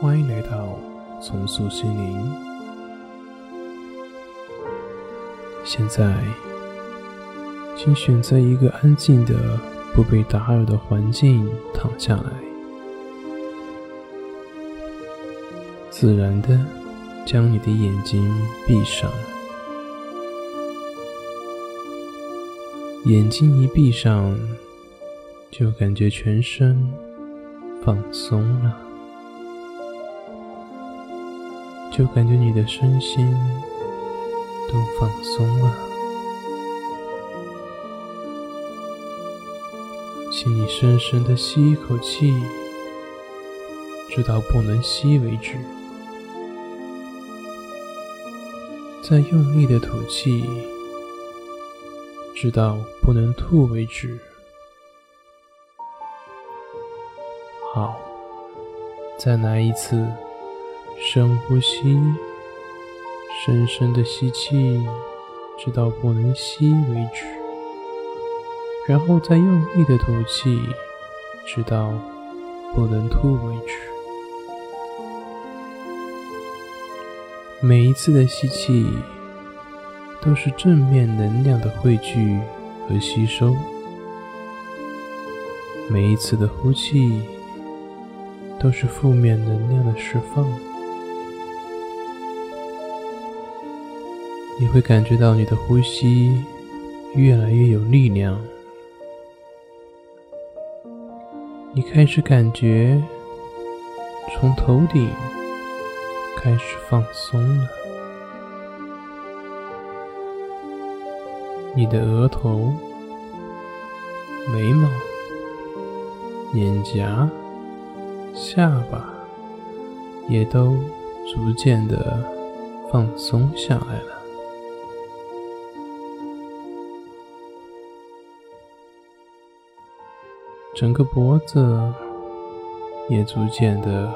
欢迎来到重塑心灵。现在，请选择一个安静的、不被打扰的环境躺下来，自然的将你的眼睛闭上。眼睛一闭上，就感觉全身放松了。就感觉你的身心都放松了，请你深深的吸一口气，直到不能吸为止，再用力的吐气，直到不能吐为止。好，再来一次。深呼吸，深深的吸气，直到不能吸为止，然后再用力的吐气，直到不能吐为止。每一次的吸气都是正面能量的汇聚和吸收，每一次的呼气都是负面能量的释放。你会感觉到你的呼吸越来越有力量，你开始感觉从头顶开始放松了，你的额头、眉毛、脸颊、下巴也都逐渐的放松下来了。整个脖子也逐渐的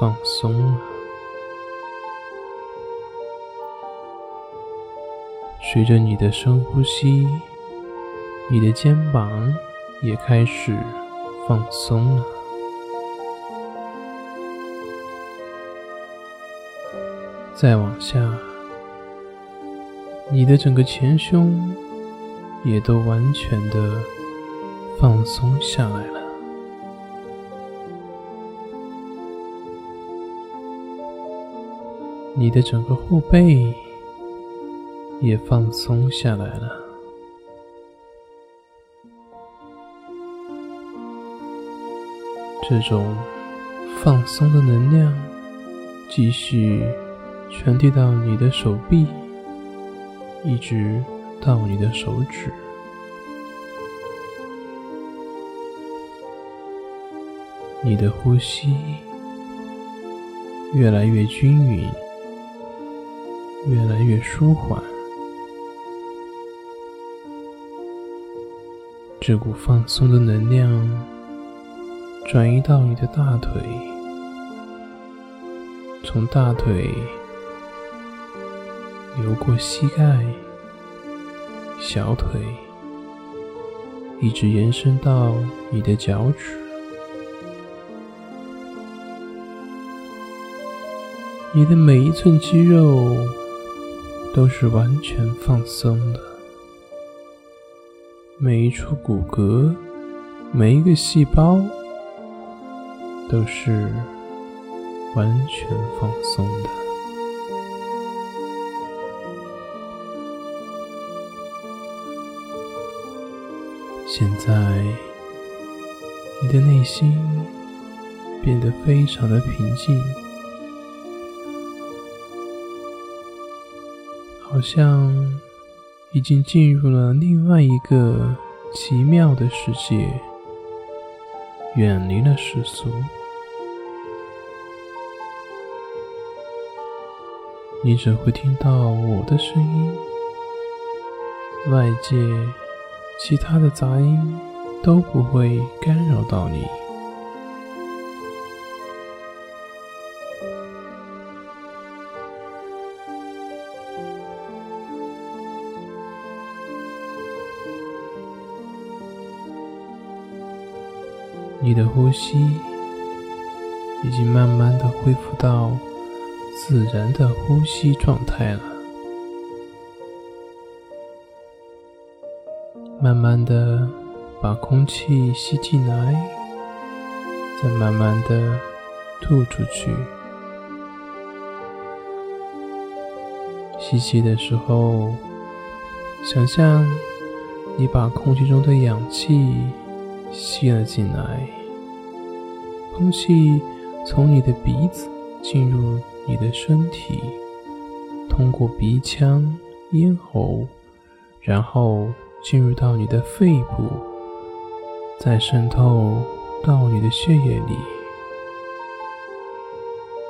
放松了，随着你的深呼吸，你的肩膀也开始放松了。再往下，你的整个前胸也都完全的。放松下来了，你的整个后背也放松下来了。这种放松的能量继续传递到你的手臂，一直到你的手指。你的呼吸越来越均匀，越来越舒缓。这股放松的能量转移到你的大腿，从大腿流过膝盖、小腿，一直延伸到你的脚趾。你的每一寸肌肉都是完全放松的，每一处骨骼、每一个细胞都是完全放松的。现在，你的内心变得非常的平静。好像已经进入了另外一个奇妙的世界，远离了世俗。你只会听到我的声音，外界其他的杂音都不会干扰到你。你的呼吸已经慢慢的恢复到自然的呼吸状态了。慢慢的把空气吸进来，再慢慢的吐出去。吸气的时候，想象你把空气中的氧气吸了进来，空气从你的鼻子进入你的身体，通过鼻腔、咽喉，然后。进入到你的肺部，再渗透到你的血液里。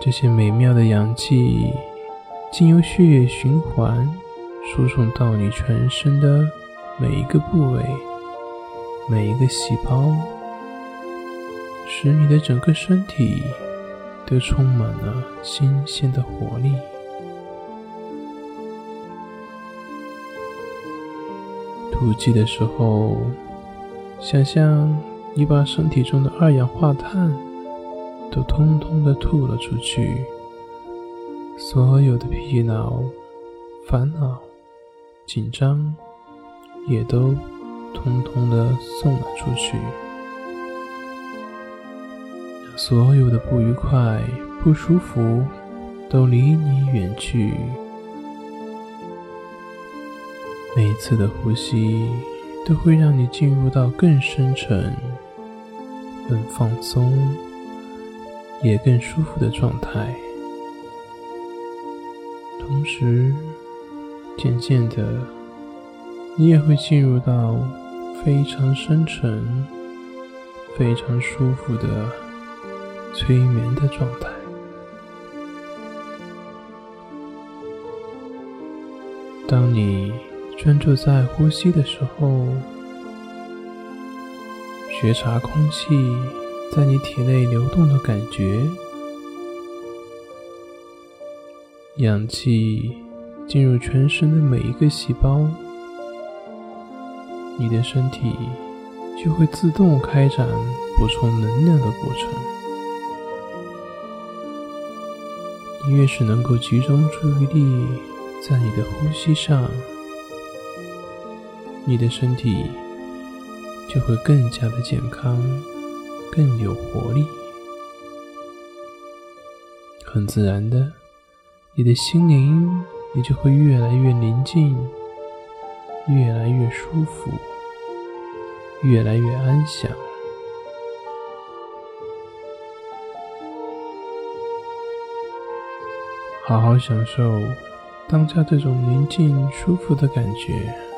这些美妙的氧气，经由血液循环，输送到你全身的每一个部位、每一个细胞，使你的整个身体都充满了新鲜的活力。吐气的时候，想象你把身体中的二氧化碳都通通的吐了出去，所有的疲劳、烦恼、紧张也都通通的送了出去，所有的不愉快、不舒服都离你远去。每一次的呼吸都会让你进入到更深沉、更放松、也更舒服的状态。同时，渐渐的，你也会进入到非常深沉、非常舒服的催眠的状态。当你。专注在呼吸的时候，觉察空气在你体内流动的感觉，氧气进入全身的每一个细胞，你的身体就会自动开展补充能量的过程。你越是能够集中注意力在你的呼吸上。你的身体就会更加的健康，更有活力。很自然的，你的心灵也就会越来越宁静，越来越舒服，越来越安详。好好享受当下这种宁静舒服的感觉。